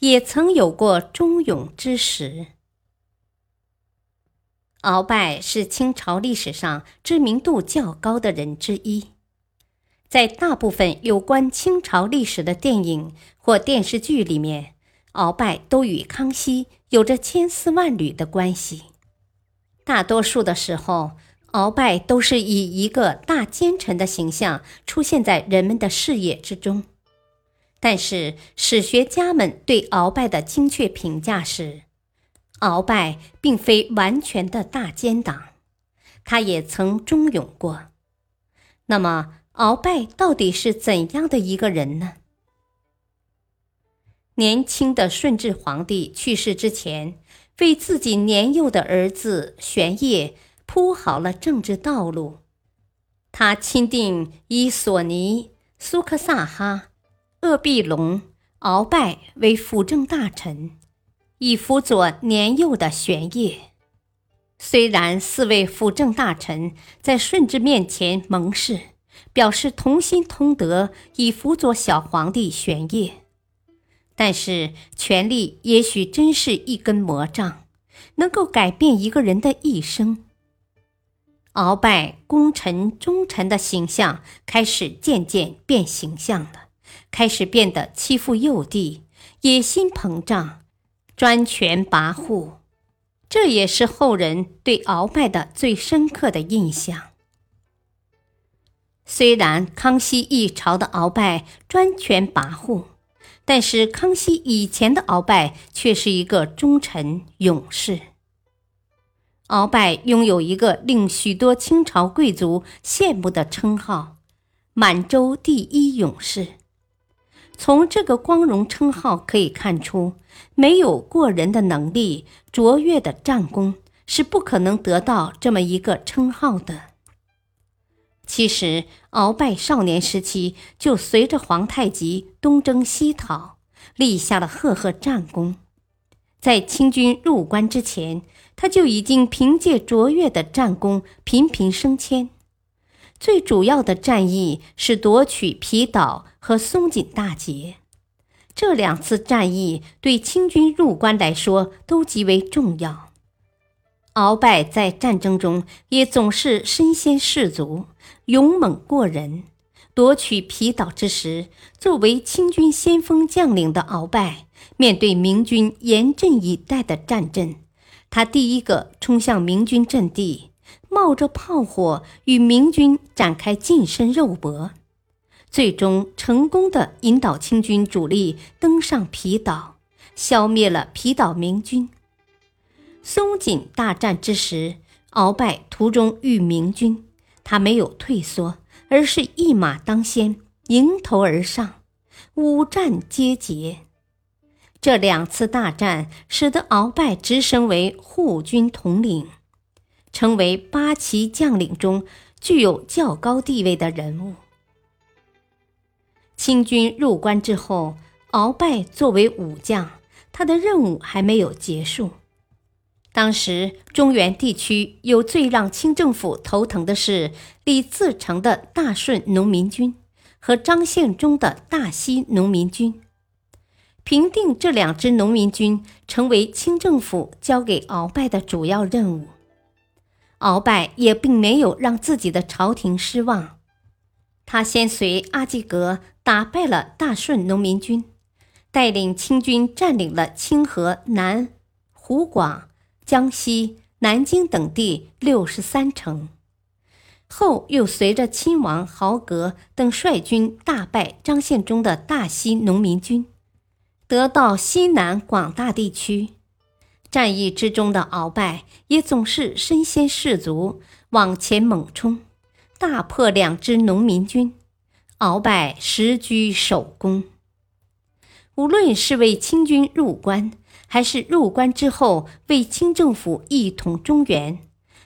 也曾有过忠勇之时。鳌拜是清朝历史上知名度较高的人之一，在大部分有关清朝历史的电影或电视剧里面，鳌拜都与康熙有着千丝万缕的关系。大多数的时候，鳌拜都是以一个大奸臣的形象出现在人们的视野之中。但是史学家们对鳌拜的精确评价是：鳌拜并非完全的大奸党，他也曾忠勇过。那么，鳌拜到底是怎样的一个人呢？年轻的顺治皇帝去世之前，为自己年幼的儿子玄烨铺好了政治道路。他钦定以索尼、苏克萨哈。鄂必龙、鳌拜为辅政大臣，以辅佐年幼的玄烨。虽然四位辅政大臣在顺治面前盟誓，表示同心同德，以辅佐小皇帝玄烨，但是权力也许真是一根魔杖，能够改变一个人的一生。鳌拜功臣忠臣的形象开始渐渐变形象了。开始变得欺负幼弟，野心膨胀，专权跋扈，这也是后人对鳌拜的最深刻的印象。虽然康熙一朝的鳌拜专权跋扈，但是康熙以前的鳌拜却是一个忠臣勇士。鳌拜拥有一个令许多清朝贵族羡慕的称号——满洲第一勇士。从这个光荣称号可以看出，没有过人的能力、卓越的战功，是不可能得到这么一个称号的。其实，鳌拜少年时期就随着皇太极东征西讨，立下了赫赫战功。在清军入关之前，他就已经凭借卓越的战功频频升迁。最主要的战役是夺取皮岛和松锦大捷，这两次战役对清军入关来说都极为重要。鳌拜在战争中也总是身先士卒，勇猛过人。夺取皮岛之时，作为清军先锋将领的鳌拜，面对明军严阵以待的战阵，他第一个冲向明军阵地。冒着炮火与明军展开近身肉搏，最终成功的引导清军主力登上皮岛，消灭了皮岛明军。松锦大战之时，鳌拜途中遇明军，他没有退缩，而是一马当先，迎头而上，五战皆捷。这两次大战使得鳌拜直升为护军统领。成为八旗将领中具有较高地位的人物。清军入关之后，鳌拜作为武将，他的任务还没有结束。当时中原地区有最让清政府头疼的是李自成的大顺农民军和张献忠的大西农民军。平定这两支农民军，成为清政府交给鳌拜的主要任务。鳌拜也并没有让自己的朝廷失望，他先随阿济格打败了大顺农民军，带领清军占领了清河南、湖广、江西、南京等地六十三城，后又随着亲王豪格等率军大败张献忠的大西农民军，得到西南广大地区。战役之中的鳌拜也总是身先士卒，往前猛冲，大破两支农民军。鳌拜时居首功。无论是为清军入关，还是入关之后为清政府一统中原，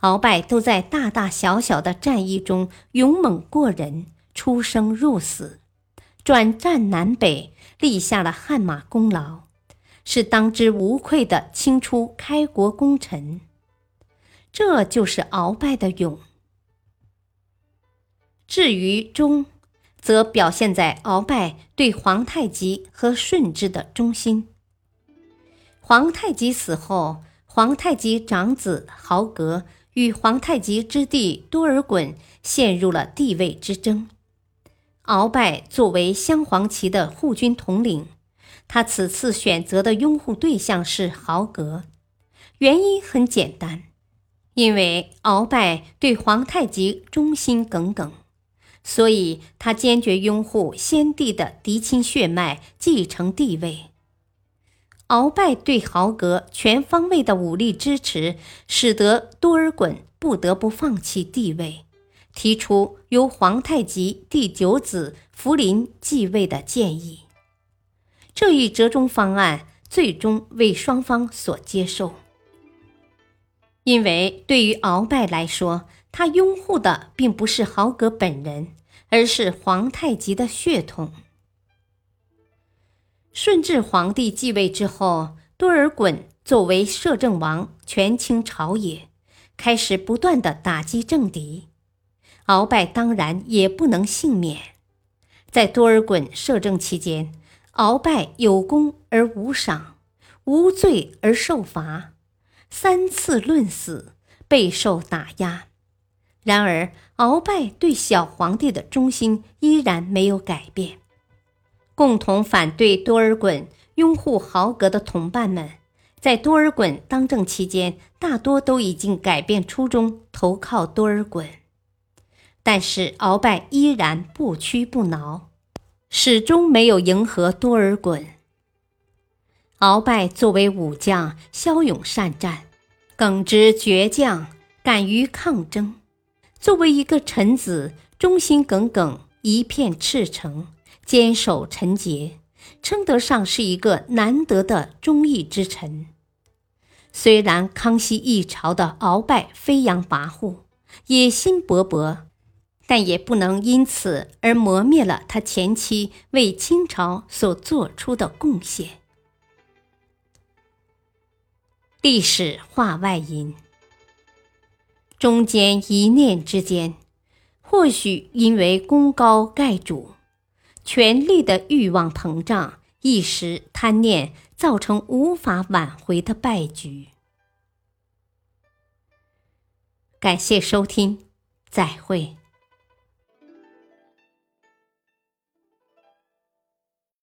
鳌拜都在大大小小的战役中勇猛过人，出生入死，转战南北，立下了汗马功劳，是当之无愧的清初开国功臣。这就是鳌拜的勇。至于忠，则表现在鳌拜对皇太极和顺治的忠心。皇太极死后，皇太极长子豪格与皇太极之弟多尔衮陷入了地位之争。鳌拜作为镶黄旗的护军统领，他此次选择的拥护对象是豪格，原因很简单，因为鳌拜对皇太极忠心耿耿。所以，他坚决拥护先帝的嫡亲血脉继承帝位。鳌拜对豪格全方位的武力支持，使得多尔衮不得不放弃帝位，提出由皇太极第九子福临继位的建议。这一折中方案最终为双方所接受，因为对于鳌拜来说，他拥护的并不是豪格本人，而是皇太极的血统。顺治皇帝继位之后，多尔衮作为摄政王，权倾朝野，开始不断的打击政敌。鳌拜当然也不能幸免。在多尔衮摄政期间，鳌拜有功而无赏，无罪而受罚，三次论死，备受打压。然而，鳌拜对小皇帝的忠心依然没有改变。共同反对多尔衮、拥护豪格的同伴们，在多尔衮当政期间，大多都已经改变初衷，投靠多尔衮。但是，鳌拜依然不屈不挠，始终没有迎合多尔衮。鳌拜作为武将，骁勇善战，耿直倔强，敢于抗争。作为一个臣子，忠心耿耿，一片赤诚，坚守臣节，称得上是一个难得的忠义之臣。虽然康熙一朝的鳌拜飞扬跋扈、野心勃勃，但也不能因此而磨灭了他前期为清朝所做出的贡献。历史话外音。中间一念之间，或许因为功高盖主、权力的欲望膨胀、一时贪念，造成无法挽回的败局。感谢收听，再会。